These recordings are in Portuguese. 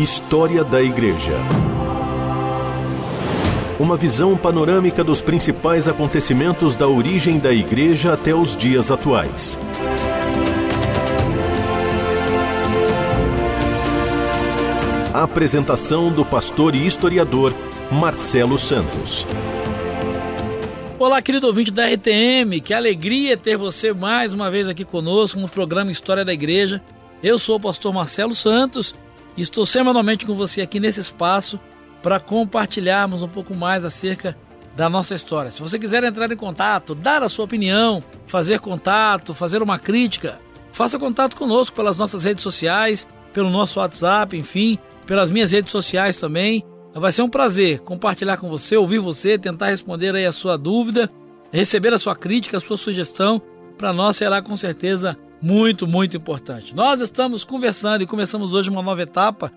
História da Igreja. Uma visão panorâmica dos principais acontecimentos da origem da Igreja até os dias atuais. A apresentação do pastor e historiador Marcelo Santos. Olá, querido ouvinte da RTM, que alegria ter você mais uma vez aqui conosco no programa História da Igreja. Eu sou o pastor Marcelo Santos estou semanalmente com você aqui nesse espaço para compartilharmos um pouco mais acerca da nossa história. Se você quiser entrar em contato, dar a sua opinião, fazer contato, fazer uma crítica, faça contato conosco pelas nossas redes sociais, pelo nosso WhatsApp, enfim, pelas minhas redes sociais também. Vai ser um prazer compartilhar com você, ouvir você, tentar responder aí a sua dúvida, receber a sua crítica, a sua sugestão. Para nós será com certeza muito, muito importante. Nós estamos conversando e começamos hoje uma nova etapa,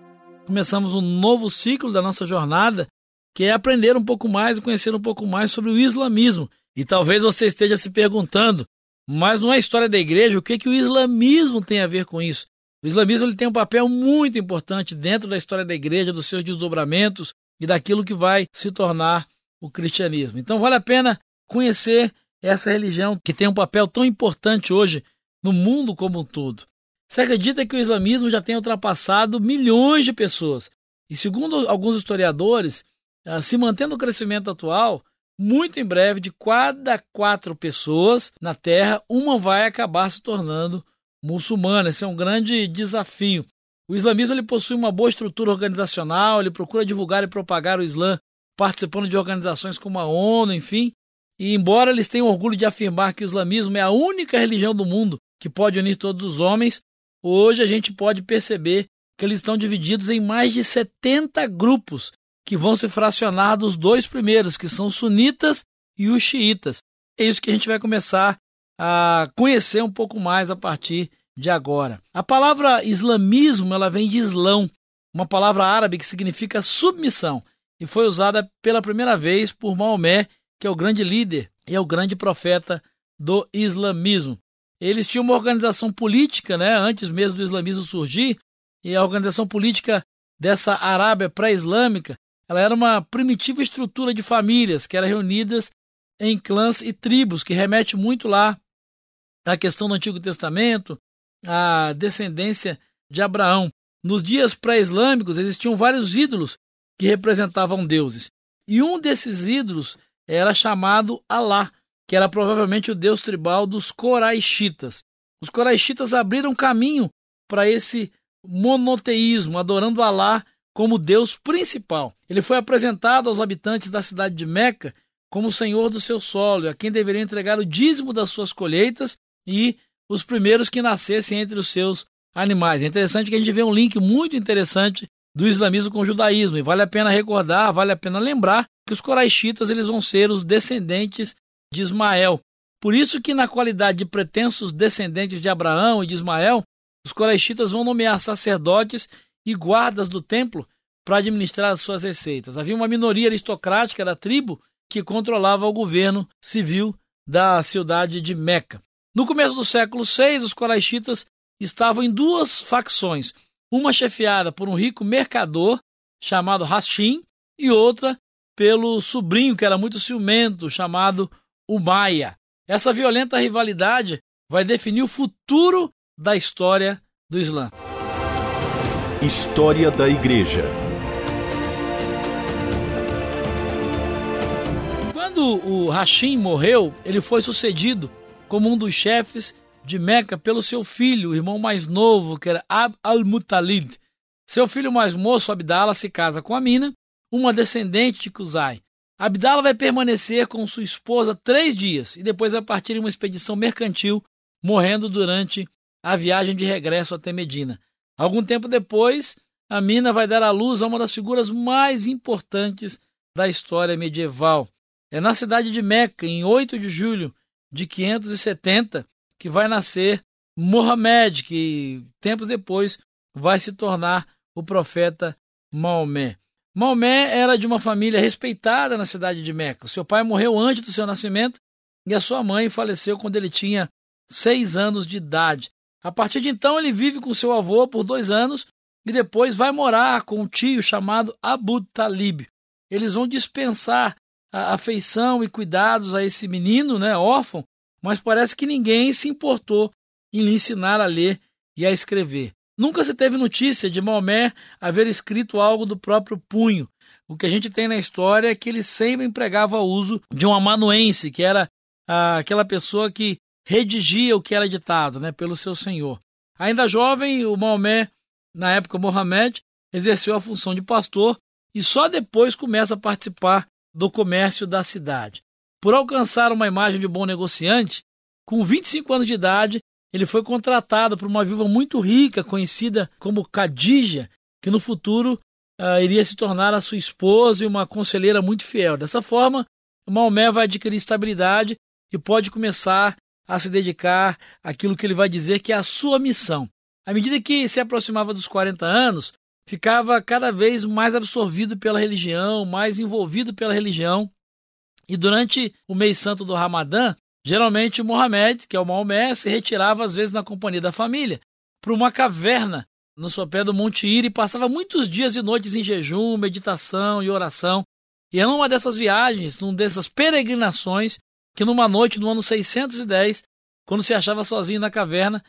começamos um novo ciclo da nossa jornada, que é aprender um pouco mais e conhecer um pouco mais sobre o islamismo. E talvez você esteja se perguntando, mas não é história da igreja, o que, que o islamismo tem a ver com isso? O islamismo ele tem um papel muito importante dentro da história da igreja, dos seus desdobramentos e daquilo que vai se tornar o cristianismo. Então vale a pena conhecer essa religião que tem um papel tão importante hoje no mundo como um todo. Você acredita que o islamismo já tem ultrapassado milhões de pessoas? E segundo alguns historiadores, ah, se mantendo o crescimento atual, muito em breve, de cada quatro pessoas na Terra, uma vai acabar se tornando muçulmana. Esse é um grande desafio. O islamismo ele possui uma boa estrutura organizacional, ele procura divulgar e propagar o Islã participando de organizações como a ONU, enfim. E embora eles tenham orgulho de afirmar que o islamismo é a única religião do mundo que pode unir todos os homens, hoje a gente pode perceber que eles estão divididos em mais de 70 grupos que vão se fracionar dos dois primeiros, que são os sunitas e os xiitas. É isso que a gente vai começar a conhecer um pouco mais a partir de agora. A palavra islamismo ela vem de islão, uma palavra árabe que significa submissão, e foi usada pela primeira vez por Maomé, que é o grande líder e é o grande profeta do islamismo. Eles tinham uma organização política, né, antes mesmo do islamismo surgir, e a organização política dessa Arábia pré-islâmica, ela era uma primitiva estrutura de famílias que eram reunidas em clãs e tribos, que remete muito lá à questão do Antigo Testamento, à descendência de Abraão. Nos dias pré-islâmicos existiam vários ídolos que representavam deuses. E um desses ídolos era chamado Alá, que era provavelmente o deus tribal dos Coraixitas. Os Coraixitas abriram caminho para esse monoteísmo, adorando Alá como deus principal. Ele foi apresentado aos habitantes da cidade de Meca como o senhor do seu solo, a quem deveria entregar o dízimo das suas colheitas e os primeiros que nascessem entre os seus animais. É interessante que a gente vê um link muito interessante do islamismo com o judaísmo, e vale a pena recordar, vale a pena lembrar que os coraixitas eles vão ser os descendentes de Ismael. Por isso que na qualidade de pretensos descendentes de Abraão e de Ismael, os coraixitas vão nomear sacerdotes e guardas do templo para administrar as suas receitas. Havia uma minoria aristocrática da tribo que controlava o governo civil da cidade de Meca. No começo do século VI, os coraixitas estavam em duas facções, uma chefiada por um rico mercador chamado Hashim e outra pelo sobrinho que era muito ciumento chamado o Maia. Essa violenta rivalidade vai definir o futuro da história do Islã. História da Igreja. Quando o Hashim morreu, ele foi sucedido como um dos chefes de Meca pelo seu filho, o irmão mais novo, que era Ab al-Mutalid. Seu filho mais moço, Abdala, se casa com Amina, uma descendente de Kuzai. Abdala vai permanecer com sua esposa três dias e depois vai partir em uma expedição mercantil, morrendo durante a viagem de regresso até Medina. Algum tempo depois, Amina vai dar à luz a uma das figuras mais importantes da história medieval. É na cidade de Meca, em 8 de julho de 570, que vai nascer Mohamed, que tempos depois vai se tornar o profeta Maomé. Maomé era de uma família respeitada na cidade de Meca. Seu pai morreu antes do seu nascimento e a sua mãe faleceu quando ele tinha seis anos de idade. A partir de então, ele vive com seu avô por dois anos e depois vai morar com um tio chamado Abu Talib. Eles vão dispensar a afeição e cuidados a esse menino, né, órfão, mas parece que ninguém se importou em lhe ensinar a ler e a escrever. Nunca se teve notícia de Maomé haver escrito algo do próprio punho. O que a gente tem na história é que ele sempre empregava o uso de um amanuense, que era ah, aquela pessoa que redigia o que era ditado né, pelo seu senhor. Ainda jovem, o Maomé, na época Mohamed, exerceu a função de pastor e só depois começa a participar do comércio da cidade. Por alcançar uma imagem de bom negociante, com 25 anos de idade, ele foi contratado por uma viúva muito rica, conhecida como Khadija, que no futuro uh, iria se tornar a sua esposa e uma conselheira muito fiel. Dessa forma, Maomé vai adquirir estabilidade e pode começar a se dedicar àquilo que ele vai dizer que é a sua missão. À medida que se aproximava dos 40 anos, ficava cada vez mais absorvido pela religião, mais envolvido pela religião. E durante o mês santo do Ramadã, geralmente Mohamed, que é o Maomé, se retirava às vezes na companhia da família para uma caverna no sopé do Monte Ira e passava muitos dias e noites em jejum, meditação e oração. E era uma dessas viagens, numa dessas peregrinações, que numa noite no ano 610, quando se achava sozinho na caverna,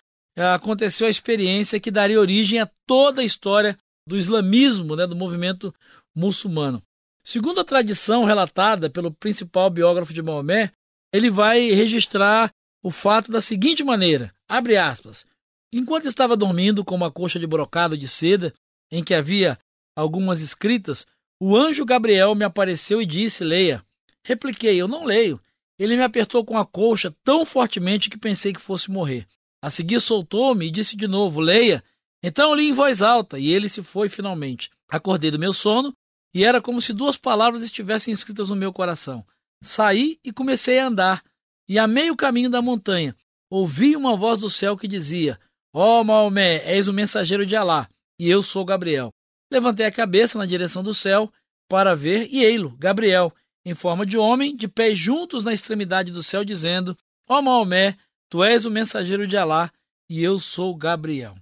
aconteceu a experiência que daria origem a toda a história do islamismo, né, do movimento muçulmano. Segundo a tradição relatada pelo principal biógrafo de Maomé, ele vai registrar o fato da seguinte maneira: abre aspas. Enquanto estava dormindo com uma coxa de brocado de seda, em que havia algumas escritas, o anjo Gabriel me apareceu e disse: Leia. Repliquei: Eu não leio. Ele me apertou com a colcha tão fortemente que pensei que fosse morrer. A seguir soltou-me e disse de novo: Leia. Então li em voz alta e ele se foi finalmente. Acordei do meu sono e era como se duas palavras estivessem escritas no meu coração. Saí e comecei a andar. E a meio caminho da montanha, ouvi uma voz do céu que dizia: Ó oh, Maomé, és o mensageiro de Alá, e eu sou Gabriel. Levantei a cabeça na direção do céu para ver, e ei-lo, Gabriel, em forma de homem, de pés juntos na extremidade do céu, dizendo: Ó oh, Maomé, tu és o mensageiro de Alá, e eu sou Gabriel.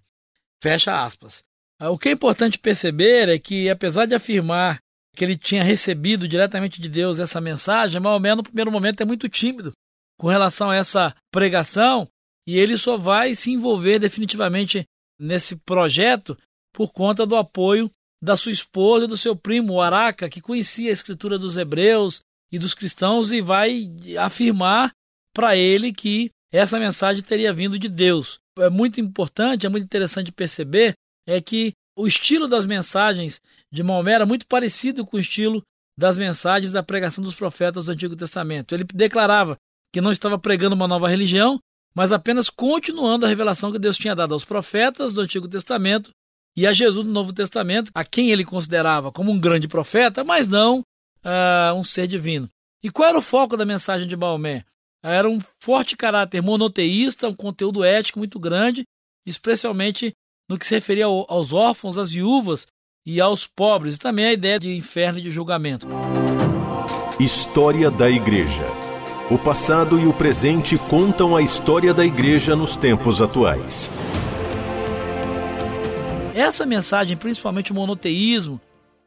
Fecha aspas. Ah, o que é importante perceber é que, apesar de afirmar que ele tinha recebido diretamente de Deus essa mensagem, Maomé, no primeiro momento, é muito tímido com relação a essa pregação e ele só vai se envolver definitivamente nesse projeto por conta do apoio da sua esposa e do seu primo, o Araca, que conhecia a escritura dos hebreus e dos cristãos e vai afirmar para ele que essa mensagem teria vindo de Deus. É muito importante, é muito interessante perceber é que o estilo das mensagens de Maomé era muito parecido com o estilo das mensagens da pregação dos profetas do Antigo Testamento. Ele declarava que não estava pregando uma nova religião, mas apenas continuando a revelação que Deus tinha dado aos profetas do Antigo Testamento e a Jesus no Novo Testamento, a quem ele considerava como um grande profeta, mas não uh, um ser divino. E qual era o foco da mensagem de Maomé? Era um forte caráter monoteísta, um conteúdo ético muito grande, especialmente no que se referia aos órfãos, às viúvas e aos pobres, e também a ideia de inferno e de julgamento. História da Igreja. O passado e o presente contam a história da Igreja nos tempos atuais. Essa mensagem, principalmente o monoteísmo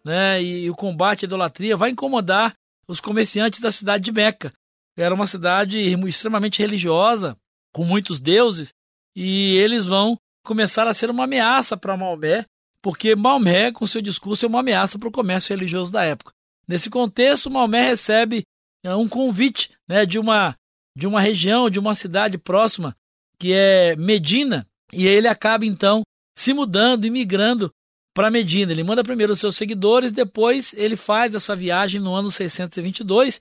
né, e o combate à idolatria, vai incomodar os comerciantes da cidade de Meca. Era uma cidade extremamente religiosa, com muitos deuses, e eles vão começar a ser uma ameaça para Maomé, porque Maomé, com seu discurso, é uma ameaça para o comércio religioso da época. Nesse contexto, Maomé recebe é, um convite né, de, uma, de uma região, de uma cidade próxima, que é Medina, e ele acaba então se mudando e migrando para Medina. Ele manda primeiro os seus seguidores, depois ele faz essa viagem no ano 622.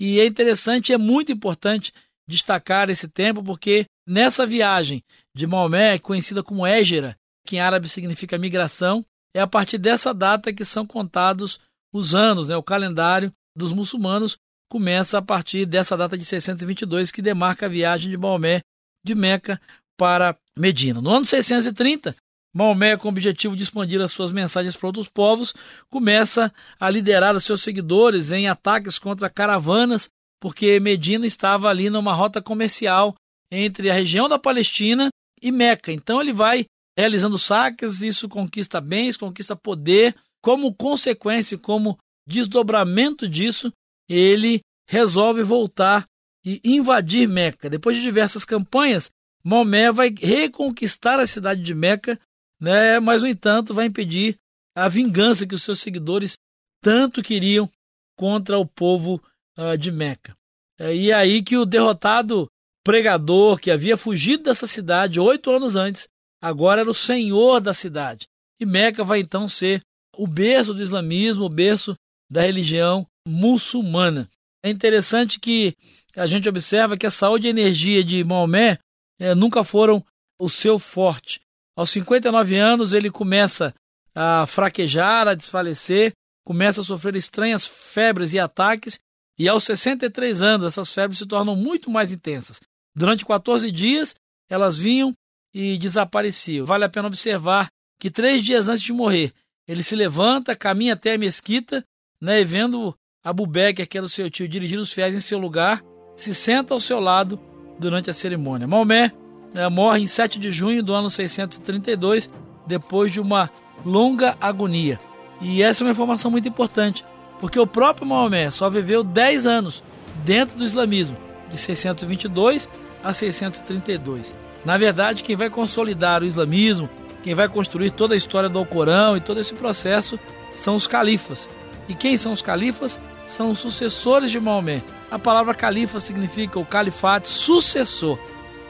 E é interessante, é muito importante destacar esse tempo, porque nessa viagem de Maomé, conhecida como Égera, que em árabe significa migração, é a partir dessa data que são contados os anos, né? o calendário dos muçulmanos começa a partir dessa data de 622, que demarca a viagem de Maomé de Meca para Medina. No ano 630, Maomé, com o objetivo de expandir as suas mensagens para outros povos, começa a liderar os seus seguidores em ataques contra caravanas, porque Medina estava ali numa rota comercial entre a região da Palestina e Meca. Então ele vai realizando saques, isso conquista bens, conquista poder. Como consequência, como desdobramento disso, ele resolve voltar e invadir Meca. Depois de diversas campanhas, Maomé vai reconquistar a cidade de Meca, né? mas, no entanto, vai impedir a vingança que os seus seguidores tanto queriam contra o povo uh, de Meca. É, e é aí que o derrotado pregador que havia fugido dessa cidade oito anos antes, agora era o senhor da cidade. E Meca vai então ser o berço do islamismo, o berço da religião muçulmana. É interessante que a gente observa que a saúde e a energia de Maomé é, nunca foram o seu forte. Aos 59 anos, ele começa a fraquejar, a desfalecer, começa a sofrer estranhas febres e ataques, e aos 63 anos, essas febres se tornam muito mais intensas. Durante 14 dias, elas vinham e desapareciam. Vale a pena observar que três dias antes de morrer, ele se levanta, caminha até a mesquita, né, e vendo Abu Bakr, que era o seu tio, dirigir os fiéis em seu lugar, se senta ao seu lado durante a cerimônia. Maomé né, morre em 7 de junho do ano 632, depois de uma longa agonia. E essa é uma informação muito importante, porque o próprio Maomé só viveu 10 anos dentro do islamismo, de 622 a 632. Na verdade, quem vai consolidar o islamismo, quem vai construir toda a história do Alcorão e todo esse processo são os califas. E quem são os califas? São os sucessores de Maomé. A palavra califa significa o califate sucessor.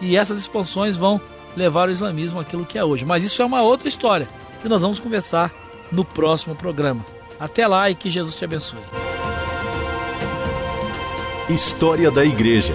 E essas expansões vão levar o islamismo àquilo que é hoje. Mas isso é uma outra história que nós vamos conversar no próximo programa. Até lá e que Jesus te abençoe. História da Igreja.